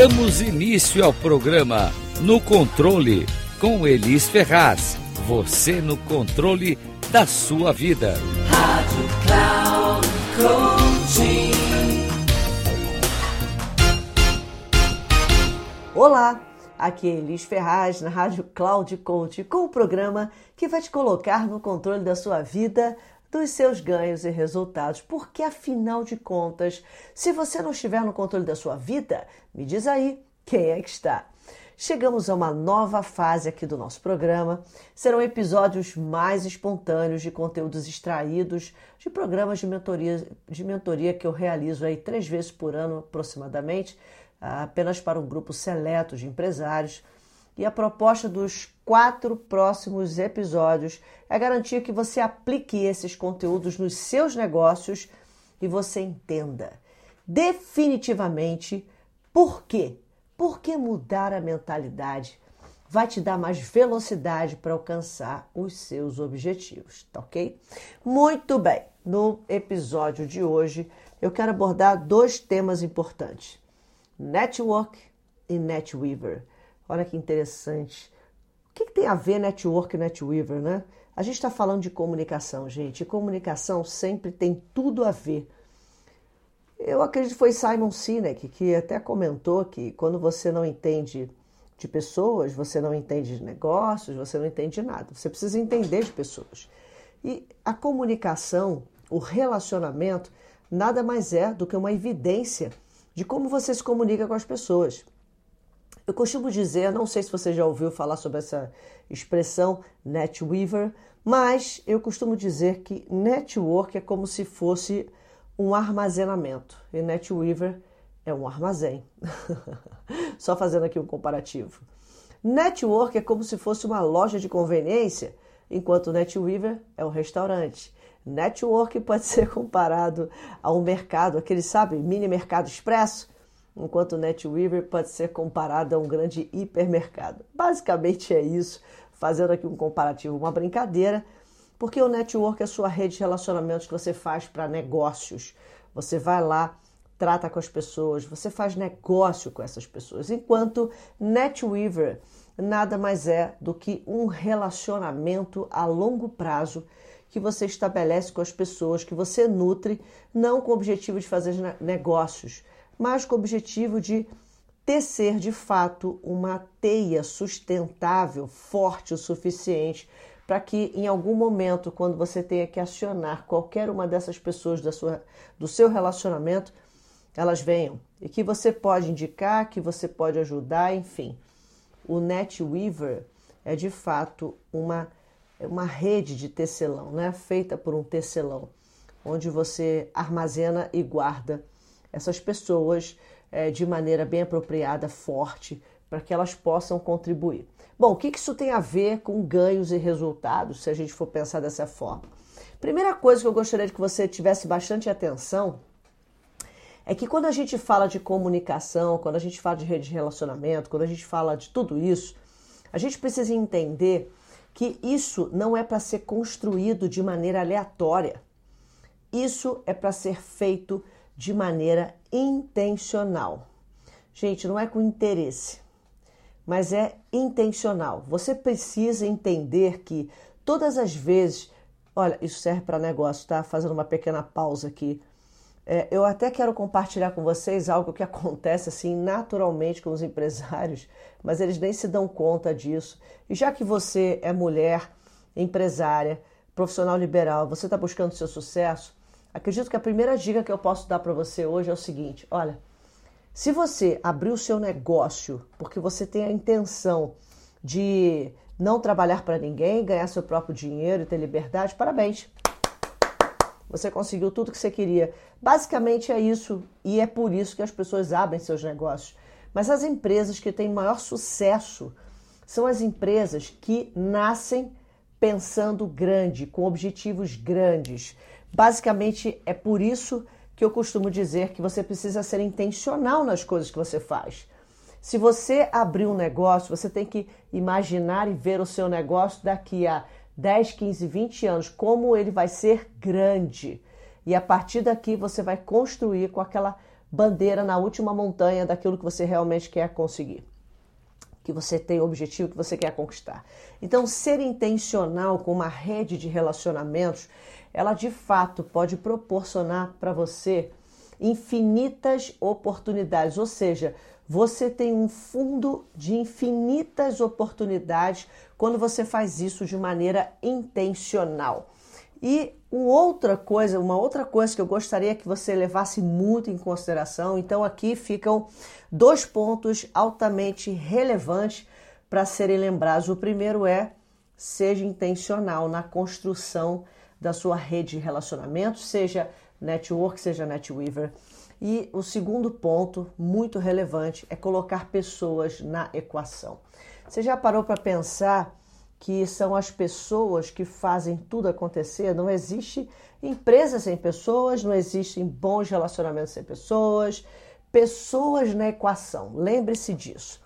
Damos início ao programa No Controle com Elis Ferraz. Você no controle da sua vida. Rádio Cloud Coaching. Olá, aqui é Elis Ferraz na Rádio Cloud Coach com o programa que vai te colocar no controle da sua vida dos seus ganhos e resultados. Porque, afinal de contas, se você não estiver no controle da sua vida, me diz aí quem é que está. Chegamos a uma nova fase aqui do nosso programa. Serão episódios mais espontâneos de conteúdos extraídos de programas de mentoria, de mentoria que eu realizo aí três vezes por ano aproximadamente, apenas para um grupo seleto de empresários e a proposta dos quatro próximos episódios é garantir que você aplique esses conteúdos nos seus negócios e você entenda definitivamente por quê. Por que mudar a mentalidade vai te dar mais velocidade para alcançar os seus objetivos, tá ok? Muito bem, no episódio de hoje eu quero abordar dois temas importantes: network e netweaver. Olha que interessante. O que, que tem a ver network e netweaver, né? A gente está falando de comunicação, gente. E comunicação sempre tem tudo a ver. Eu acredito que foi Simon Sinek que até comentou que quando você não entende de pessoas, você não entende de negócios, você não entende de nada. Você precisa entender de pessoas. E a comunicação, o relacionamento, nada mais é do que uma evidência de como você se comunica com as pessoas. Eu costumo dizer, não sei se você já ouviu falar sobre essa expressão NetWeaver, mas eu costumo dizer que network é como se fosse um armazenamento e NetWeaver é um armazém. Só fazendo aqui um comparativo. Network é como se fosse uma loja de conveniência, enquanto NetWeaver é um restaurante. Network pode ser comparado a um mercado, aquele, sabe, mini mercado expresso, enquanto o NetWeaver pode ser comparado a um grande hipermercado. Basicamente é isso, fazendo aqui um comparativo, uma brincadeira, porque o network é a sua rede de relacionamentos que você faz para negócios. Você vai lá, trata com as pessoas, você faz negócio com essas pessoas, enquanto NetWeaver nada mais é do que um relacionamento a longo prazo que você estabelece com as pessoas, que você nutre, não com o objetivo de fazer negócios, mas com o objetivo de tecer de fato uma teia sustentável, forte o suficiente para que em algum momento, quando você tenha que acionar qualquer uma dessas pessoas da sua, do seu relacionamento, elas venham e que você pode indicar, que você pode ajudar, enfim. O NetWeaver é de fato uma, uma rede de tecelão, né? feita por um tecelão, onde você armazena e guarda essas pessoas é, de maneira bem apropriada, forte, para que elas possam contribuir. Bom, o que isso tem a ver com ganhos e resultados, se a gente for pensar dessa forma? Primeira coisa que eu gostaria de que você tivesse bastante atenção é que quando a gente fala de comunicação, quando a gente fala de rede de relacionamento, quando a gente fala de tudo isso, a gente precisa entender que isso não é para ser construído de maneira aleatória. Isso é para ser feito de maneira intencional. Gente, não é com interesse, mas é intencional. Você precisa entender que todas as vezes, olha, isso serve para negócio, tá? Fazendo uma pequena pausa aqui. É, eu até quero compartilhar com vocês algo que acontece assim naturalmente com os empresários, mas eles nem se dão conta disso. E já que você é mulher, empresária, profissional liberal, você está buscando seu sucesso, Acredito que a primeira dica que eu posso dar para você hoje é o seguinte: olha, se você abrir o seu negócio porque você tem a intenção de não trabalhar para ninguém, ganhar seu próprio dinheiro e ter liberdade, parabéns. Você conseguiu tudo que você queria. Basicamente é isso e é por isso que as pessoas abrem seus negócios. Mas as empresas que têm maior sucesso são as empresas que nascem pensando grande, com objetivos grandes. Basicamente, é por isso que eu costumo dizer que você precisa ser intencional nas coisas que você faz. Se você abrir um negócio, você tem que imaginar e ver o seu negócio daqui a 10, 15, 20 anos, como ele vai ser grande. E a partir daqui você vai construir com aquela bandeira na última montanha daquilo que você realmente quer conseguir, que você tem o objetivo que você quer conquistar. Então, ser intencional com uma rede de relacionamentos, ela de fato pode proporcionar para você infinitas oportunidades, ou seja, você tem um fundo de infinitas oportunidades quando você faz isso de maneira intencional. E uma outra coisa, uma outra coisa que eu gostaria que você levasse muito em consideração, então aqui ficam dois pontos altamente relevantes para serem lembrados. O primeiro é seja intencional na construção da sua rede de relacionamentos, seja network, seja netweaver. E o segundo ponto, muito relevante, é colocar pessoas na equação. Você já parou para pensar que são as pessoas que fazem tudo acontecer. Não existe empresa sem pessoas, não existem bons relacionamentos sem pessoas. Pessoas na equação, lembre-se disso.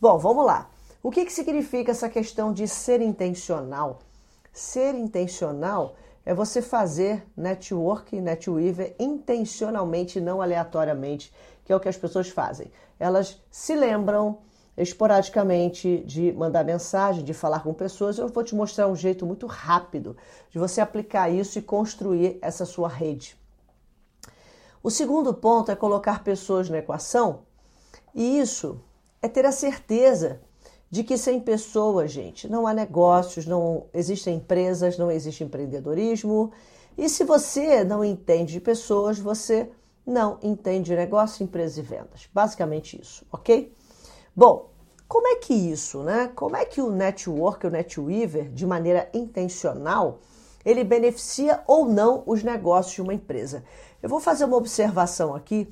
Bom, vamos lá. O que, que significa essa questão de ser intencional? Ser intencional é você fazer network, netweaver intencionalmente, não aleatoriamente, que é o que as pessoas fazem. Elas se lembram esporadicamente de mandar mensagem, de falar com pessoas. Eu vou te mostrar um jeito muito rápido de você aplicar isso e construir essa sua rede. O segundo ponto é colocar pessoas na equação, e isso é ter a certeza de que sem pessoas, gente, não há negócios, não existem empresas, não existe empreendedorismo. E se você não entende de pessoas, você não entende de negócio, empresas e vendas. Basicamente isso, ok? Bom, como é que isso, né? Como é que o network, o netweaver, de maneira intencional, ele beneficia ou não os negócios de uma empresa? Eu vou fazer uma observação aqui.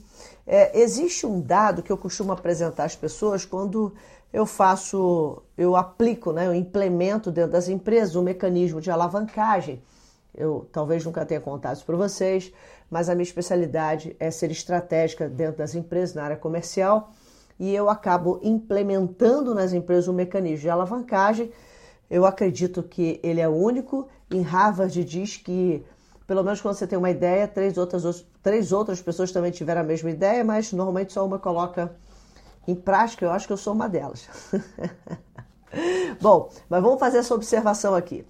É, existe um dado que eu costumo apresentar às pessoas quando eu faço, eu aplico, né, eu implemento dentro das empresas um mecanismo de alavancagem. Eu talvez nunca tenha contado isso para vocês, mas a minha especialidade é ser estratégica dentro das empresas na área comercial e eu acabo implementando nas empresas um mecanismo de alavancagem. Eu acredito que ele é único. Em Harvard diz que, pelo menos quando você tem uma ideia, três outras, três outras pessoas também tiveram a mesma ideia, mas normalmente só uma coloca em prática. Eu acho que eu sou uma delas. Bom, mas vamos fazer essa observação aqui.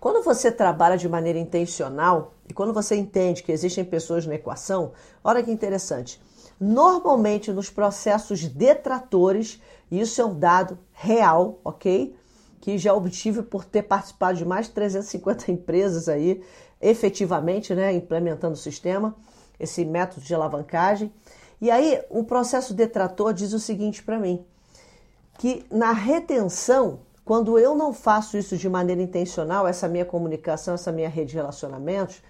Quando você trabalha de maneira intencional e quando você entende que existem pessoas na equação, olha que interessante normalmente nos processos detratores, isso é um dado real, ok? Que já obtive por ter participado de mais de 350 empresas aí, efetivamente, né, implementando o sistema, esse método de alavancagem. E aí, o processo detrator diz o seguinte para mim: que na retenção, quando eu não faço isso de maneira intencional, essa minha comunicação, essa minha rede de relacionamentos,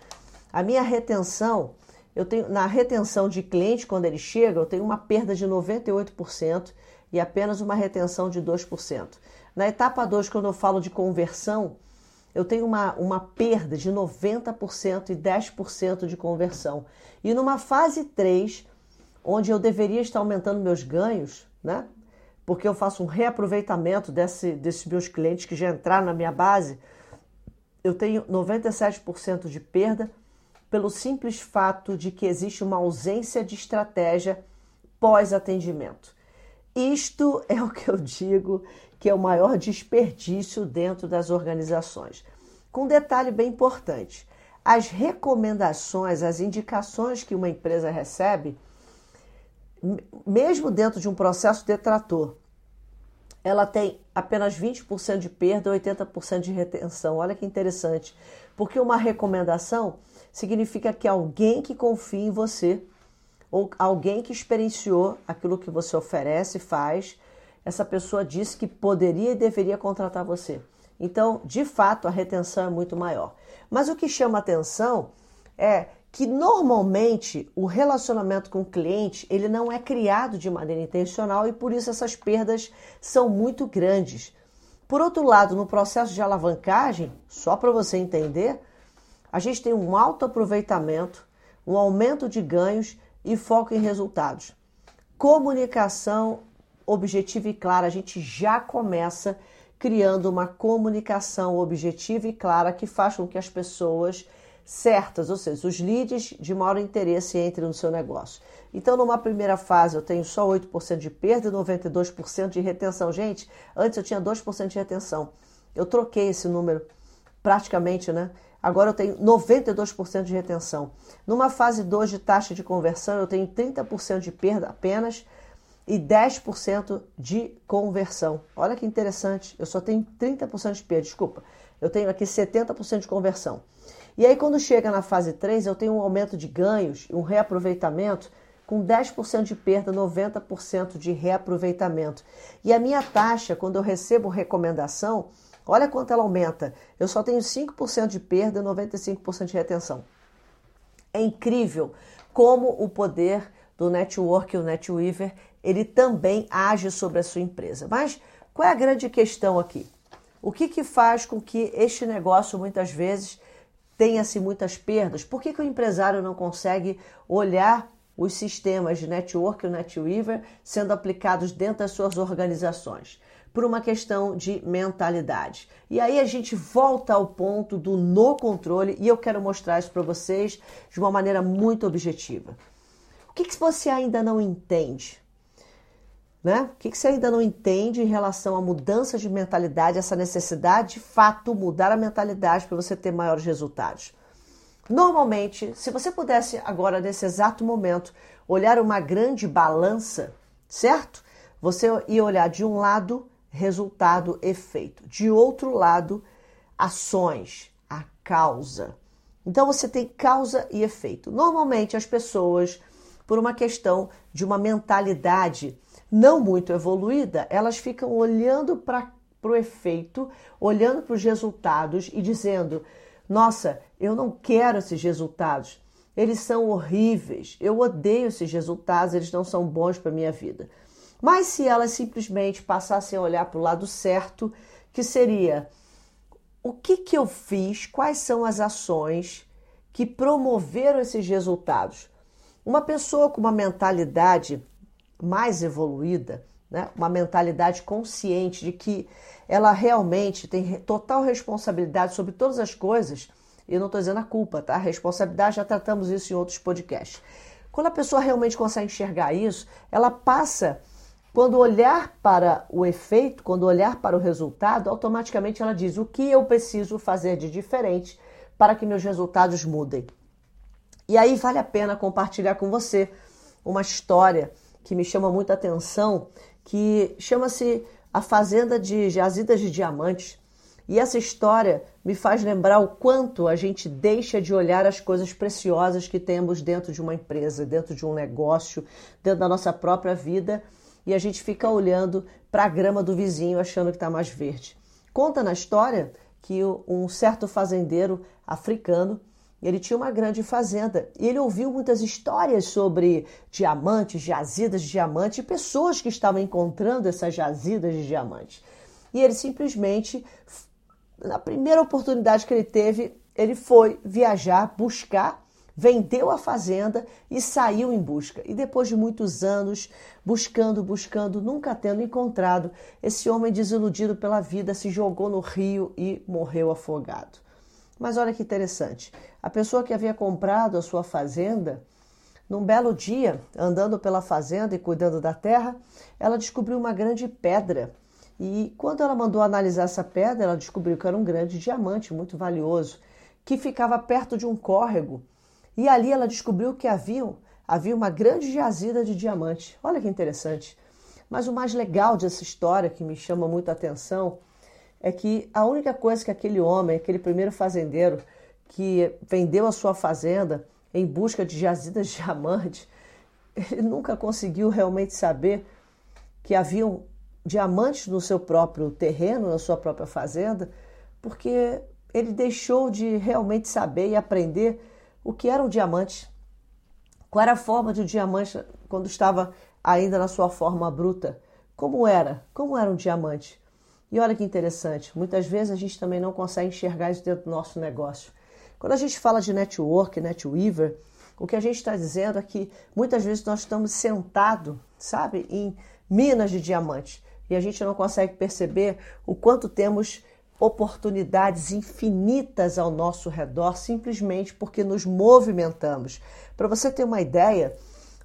a minha retenção eu tenho na retenção de cliente quando ele chega, eu tenho uma perda de 98% e apenas uma retenção de 2%. Na etapa 2, quando eu falo de conversão, eu tenho uma, uma perda de 90% e 10% de conversão. E numa fase 3, onde eu deveria estar aumentando meus ganhos, né? Porque eu faço um reaproveitamento desse, desses meus clientes que já entraram na minha base, eu tenho 97% de perda pelo simples fato de que existe uma ausência de estratégia pós-atendimento. Isto é o que eu digo que é o maior desperdício dentro das organizações. Com um detalhe bem importante: as recomendações, as indicações que uma empresa recebe, mesmo dentro de um processo detrator, ela tem apenas 20% de perda, 80% de retenção. Olha que interessante, porque uma recomendação significa que alguém que confia em você ou alguém que experienciou aquilo que você oferece, faz, essa pessoa disse que poderia e deveria contratar você. Então, de fato, a retenção é muito maior. Mas o que chama atenção é que normalmente o relacionamento com o cliente ele não é criado de maneira intencional e por isso essas perdas são muito grandes. Por outro lado, no processo de alavancagem, só para você entender, a gente tem um alto aproveitamento, um aumento de ganhos e foco em resultados. Comunicação objetiva e clara, a gente já começa criando uma comunicação objetiva e clara que faz com que as pessoas certas, ou seja, os leads de maior interesse entrem no seu negócio. Então, numa primeira fase, eu tenho só 8% de perda e 92% de retenção. Gente, antes eu tinha 2% de retenção. Eu troquei esse número praticamente, né? Agora eu tenho 92% de retenção. Numa fase 2 de taxa de conversão, eu tenho 30% de perda apenas e 10% de conversão. Olha que interessante, eu só tenho 30% de perda, desculpa. Eu tenho aqui 70% de conversão. E aí, quando chega na fase 3, eu tenho um aumento de ganhos, um reaproveitamento com 10% de perda, 90% de reaproveitamento. E a minha taxa, quando eu recebo recomendação, olha quanto ela aumenta. Eu só tenho 5% de perda e 95% de retenção. É incrível como o poder do network, o NetWeaver, ele também age sobre a sua empresa. Mas qual é a grande questão aqui? O que, que faz com que este negócio muitas vezes tenha-se muitas perdas? Por que, que o empresário não consegue olhar os sistemas de network e o NetWeaver sendo aplicados dentro das suas organizações? Por uma questão de mentalidade. E aí a gente volta ao ponto do no controle e eu quero mostrar isso para vocês de uma maneira muito objetiva. O que, que você ainda não entende? Né? O que, que você ainda não entende em relação à mudança de mentalidade, essa necessidade de fato mudar a mentalidade para você ter maiores resultados? Normalmente, se você pudesse agora, nesse exato momento, olhar uma grande balança, certo? Você ia olhar de um lado resultado, efeito, de outro lado, ações, a causa. Então você tem causa e efeito. Normalmente as pessoas, por uma questão de uma mentalidade não muito evoluída, elas ficam olhando para o efeito, olhando para os resultados e dizendo: Nossa, eu não quero esses resultados, eles são horríveis, eu odeio esses resultados, eles não são bons para a minha vida. Mas se elas simplesmente passassem a olhar para o lado certo, que seria o que, que eu fiz, quais são as ações que promoveram esses resultados. Uma pessoa com uma mentalidade mais evoluída, né? uma mentalidade consciente de que ela realmente tem total responsabilidade sobre todas as coisas, e não estou dizendo a culpa, tá? A responsabilidade, já tratamos isso em outros podcasts. Quando a pessoa realmente consegue enxergar isso, ela passa, quando olhar para o efeito, quando olhar para o resultado, automaticamente ela diz o que eu preciso fazer de diferente para que meus resultados mudem. E aí vale a pena compartilhar com você uma história que me chama muita atenção, que chama-se A Fazenda de Jazidas de Diamantes. E essa história me faz lembrar o quanto a gente deixa de olhar as coisas preciosas que temos dentro de uma empresa, dentro de um negócio, dentro da nossa própria vida, e a gente fica olhando para a grama do vizinho achando que está mais verde. Conta na história que um certo fazendeiro africano ele tinha uma grande fazenda e ele ouviu muitas histórias sobre diamantes, jazidas de diamante pessoas que estavam encontrando essas jazidas de diamante. E ele simplesmente, na primeira oportunidade que ele teve, ele foi viajar, buscar, vendeu a fazenda e saiu em busca. E depois de muitos anos buscando, buscando, nunca tendo encontrado, esse homem desiludido pela vida se jogou no rio e morreu afogado. Mas olha que interessante. A pessoa que havia comprado a sua fazenda, num belo dia, andando pela fazenda e cuidando da terra, ela descobriu uma grande pedra. E quando ela mandou analisar essa pedra, ela descobriu que era um grande diamante muito valioso, que ficava perto de um córrego. E ali ela descobriu que havia, havia uma grande jazida de diamante. Olha que interessante. Mas o mais legal dessa história, que me chama muito a atenção, é que a única coisa que aquele homem, aquele primeiro fazendeiro que vendeu a sua fazenda em busca de jazidas de diamante, ele nunca conseguiu realmente saber que haviam diamantes no seu próprio terreno, na sua própria fazenda, porque ele deixou de realmente saber e aprender o que era um diamante. Qual era a forma de um diamante quando estava ainda na sua forma bruta? Como era? Como era um diamante? E olha que interessante, muitas vezes a gente também não consegue enxergar isso dentro do nosso negócio. Quando a gente fala de network, netweaver, o que a gente está dizendo é que muitas vezes nós estamos sentados, sabe, em minas de diamante e a gente não consegue perceber o quanto temos oportunidades infinitas ao nosso redor simplesmente porque nos movimentamos. Para você ter uma ideia,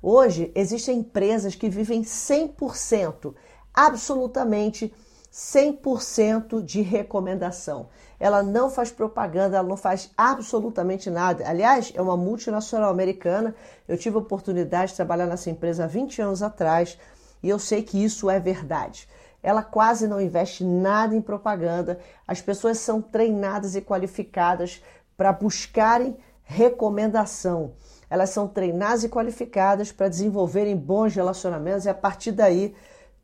hoje existem empresas que vivem 100%, absolutamente 100% de recomendação. Ela não faz propaganda, ela não faz absolutamente nada. Aliás, é uma multinacional americana. Eu tive a oportunidade de trabalhar nessa empresa há 20 anos atrás e eu sei que isso é verdade. Ela quase não investe nada em propaganda. As pessoas são treinadas e qualificadas para buscarem recomendação. Elas são treinadas e qualificadas para desenvolverem bons relacionamentos e a partir daí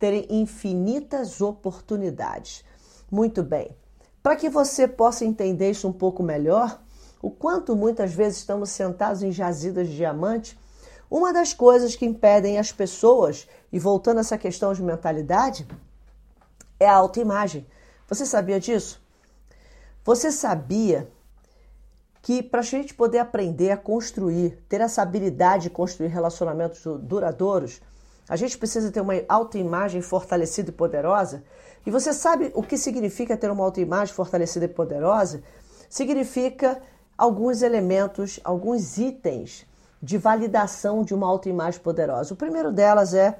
terem infinitas oportunidades. Muito bem. Para que você possa entender isso um pouco melhor, o quanto muitas vezes estamos sentados em jazidas de diamante, uma das coisas que impedem as pessoas, e voltando a essa questão de mentalidade, é a autoimagem. Você sabia disso? Você sabia que para a gente poder aprender a construir, ter essa habilidade de construir relacionamentos duradouros, a gente precisa ter uma autoimagem fortalecida e poderosa. E você sabe o que significa ter uma autoimagem fortalecida e poderosa? Significa alguns elementos, alguns itens de validação de uma autoimagem poderosa. O primeiro delas é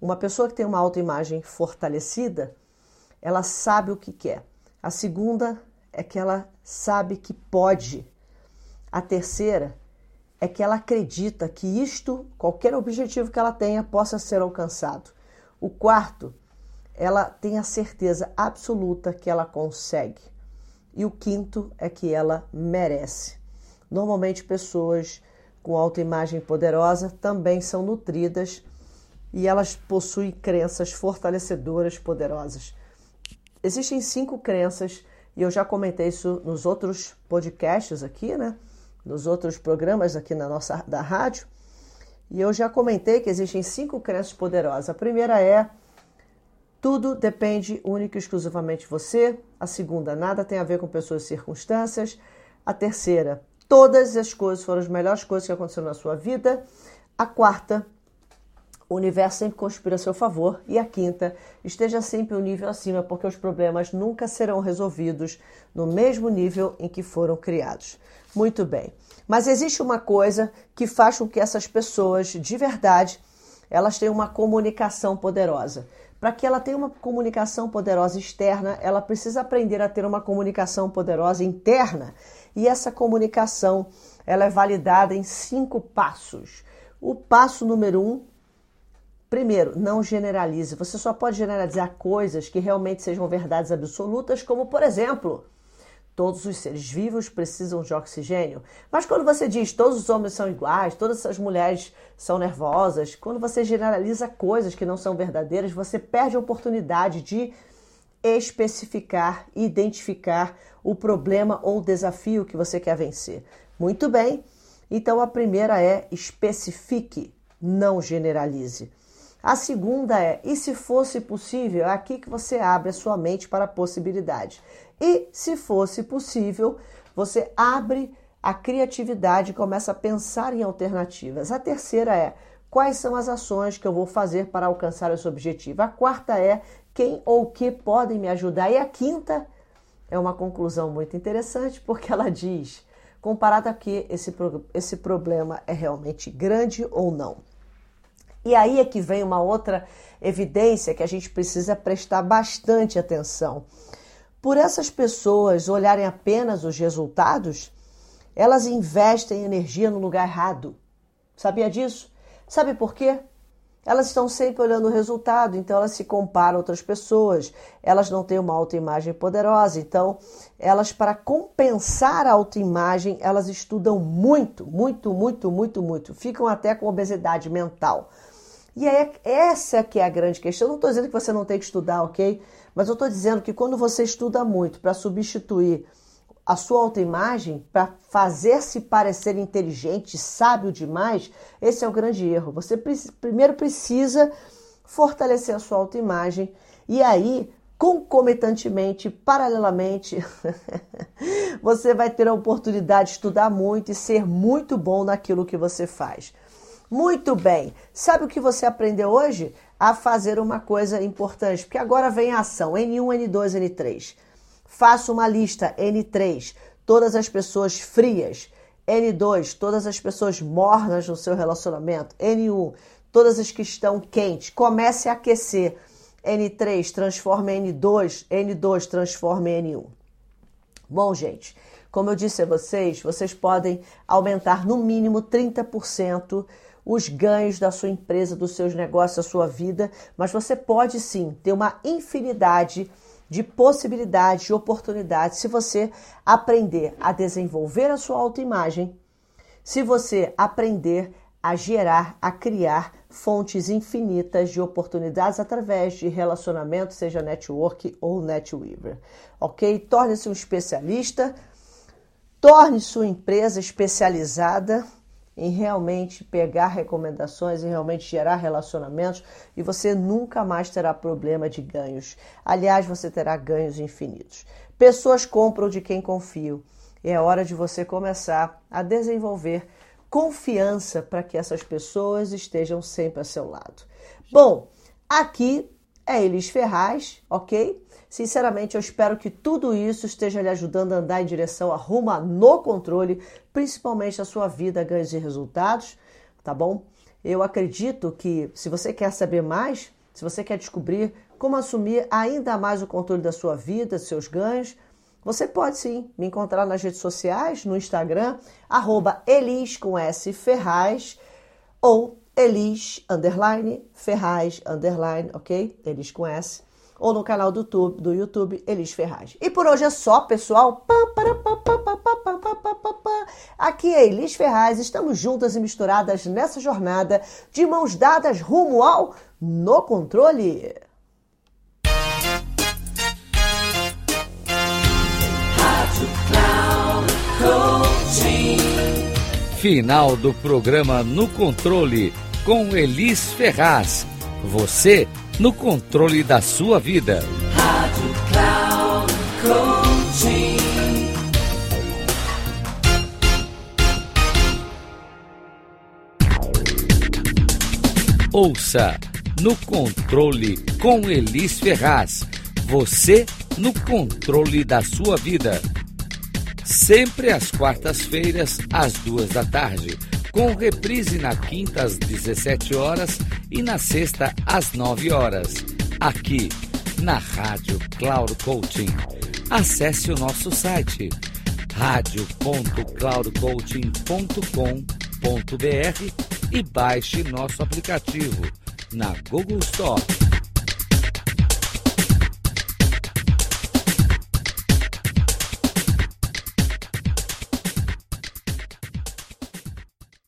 uma pessoa que tem uma autoimagem fortalecida, ela sabe o que quer. A segunda é que ela sabe que pode. A terceira é que ela acredita que isto, qualquer objetivo que ela tenha, possa ser alcançado. O quarto, ela tem a certeza absoluta que ela consegue. E o quinto é que ela merece. Normalmente, pessoas com autoimagem poderosa também são nutridas e elas possuem crenças fortalecedoras poderosas. Existem cinco crenças, e eu já comentei isso nos outros podcasts aqui, né? Nos outros programas aqui na nossa da rádio. E eu já comentei que existem cinco crenças poderosas. A primeira é tudo depende única e exclusivamente de você. A segunda, nada tem a ver com pessoas e circunstâncias. A terceira, todas as coisas foram as melhores coisas que aconteceram na sua vida. A quarta, o universo sempre conspira a seu favor. E a quinta, esteja sempre um nível acima, porque os problemas nunca serão resolvidos no mesmo nível em que foram criados. Muito bem. Mas existe uma coisa que faz com que essas pessoas, de verdade, elas tenham uma comunicação poderosa. Para que ela tenha uma comunicação poderosa externa, ela precisa aprender a ter uma comunicação poderosa interna. E essa comunicação, ela é validada em cinco passos. O passo número um Primeiro, não generalize. Você só pode generalizar coisas que realmente sejam verdades absolutas, como, por exemplo, todos os seres vivos precisam de oxigênio. Mas quando você diz todos os homens são iguais, todas as mulheres são nervosas, quando você generaliza coisas que não são verdadeiras, você perde a oportunidade de especificar identificar o problema ou desafio que você quer vencer. Muito bem. Então a primeira é especifique, não generalize. A segunda é: e se fosse possível? É aqui que você abre a sua mente para a possibilidade. E se fosse possível, você abre a criatividade e começa a pensar em alternativas. A terceira é: quais são as ações que eu vou fazer para alcançar esse objetivo? A quarta é: quem ou que podem me ajudar? E a quinta é uma conclusão muito interessante, porque ela diz: comparado a que esse, esse problema é realmente grande ou não. E aí é que vem uma outra evidência que a gente precisa prestar bastante atenção. Por essas pessoas olharem apenas os resultados, elas investem energia no lugar errado. Sabia disso? Sabe por quê? Elas estão sempre olhando o resultado, então elas se comparam a outras pessoas, elas não têm uma autoimagem poderosa, então elas, para compensar a autoimagem, elas estudam muito, muito, muito, muito, muito, ficam até com obesidade mental. E é essa que é a grande questão. Eu não estou dizendo que você não tem que estudar, ok? Mas eu estou dizendo que quando você estuda muito para substituir a sua autoimagem, para fazer-se parecer inteligente, sábio demais, esse é o grande erro. Você primeiro precisa fortalecer a sua autoimagem e aí, concomitantemente, paralelamente, você vai ter a oportunidade de estudar muito e ser muito bom naquilo que você faz. Muito bem. Sabe o que você aprendeu hoje? A fazer uma coisa importante, porque agora vem a ação N1, N2, N3. Faça uma lista N3, todas as pessoas frias. N2, todas as pessoas mornas no seu relacionamento. N1, todas as que estão quentes. Comece a aquecer. N3 transforma em N2, N2 transforma em N1. Bom, gente, como eu disse a vocês, vocês podem aumentar no mínimo 30% os ganhos da sua empresa, dos seus negócios, da sua vida, mas você pode sim ter uma infinidade de possibilidades, de oportunidades, se você aprender a desenvolver a sua autoimagem, se você aprender a gerar, a criar fontes infinitas de oportunidades através de relacionamento, seja network ou netweaver. Ok? Torne-se um especialista, torne sua empresa especializada em realmente pegar recomendações e realmente gerar relacionamentos e você nunca mais terá problema de ganhos. Aliás, você terá ganhos infinitos. Pessoas compram de quem confiam. É hora de você começar a desenvolver confiança para que essas pessoas estejam sempre a seu lado. Bom, aqui é Elis Ferraz, ok? Sinceramente, eu espero que tudo isso esteja lhe ajudando a andar em direção a rumo no controle, principalmente a sua vida, ganhos e resultados, tá bom? Eu acredito que se você quer saber mais, se você quer descobrir como assumir ainda mais o controle da sua vida, dos seus ganhos, você pode sim me encontrar nas redes sociais, no Instagram, arroba Elis com S Ferraz ou Elis Ferraz ok? Elis com S ou no canal do YouTube, do YouTube Elis Ferraz. E por hoje é só, pessoal. Aqui é Elis Ferraz, estamos juntas e misturadas nessa jornada de mãos dadas rumo ao No Controle. Final do programa No Controle com Elis Ferraz. Você no controle da sua vida. Rádio Cloud Coaching. Ouça no controle com Elis Ferraz. Você no controle da sua vida. Sempre às quartas-feiras, às duas da tarde com reprise na quinta às 17 horas e na sexta às 9 horas, aqui na Rádio Cloud Coaching. Acesse o nosso site radio.cloudcoaching.com.br e baixe nosso aplicativo na Google Store.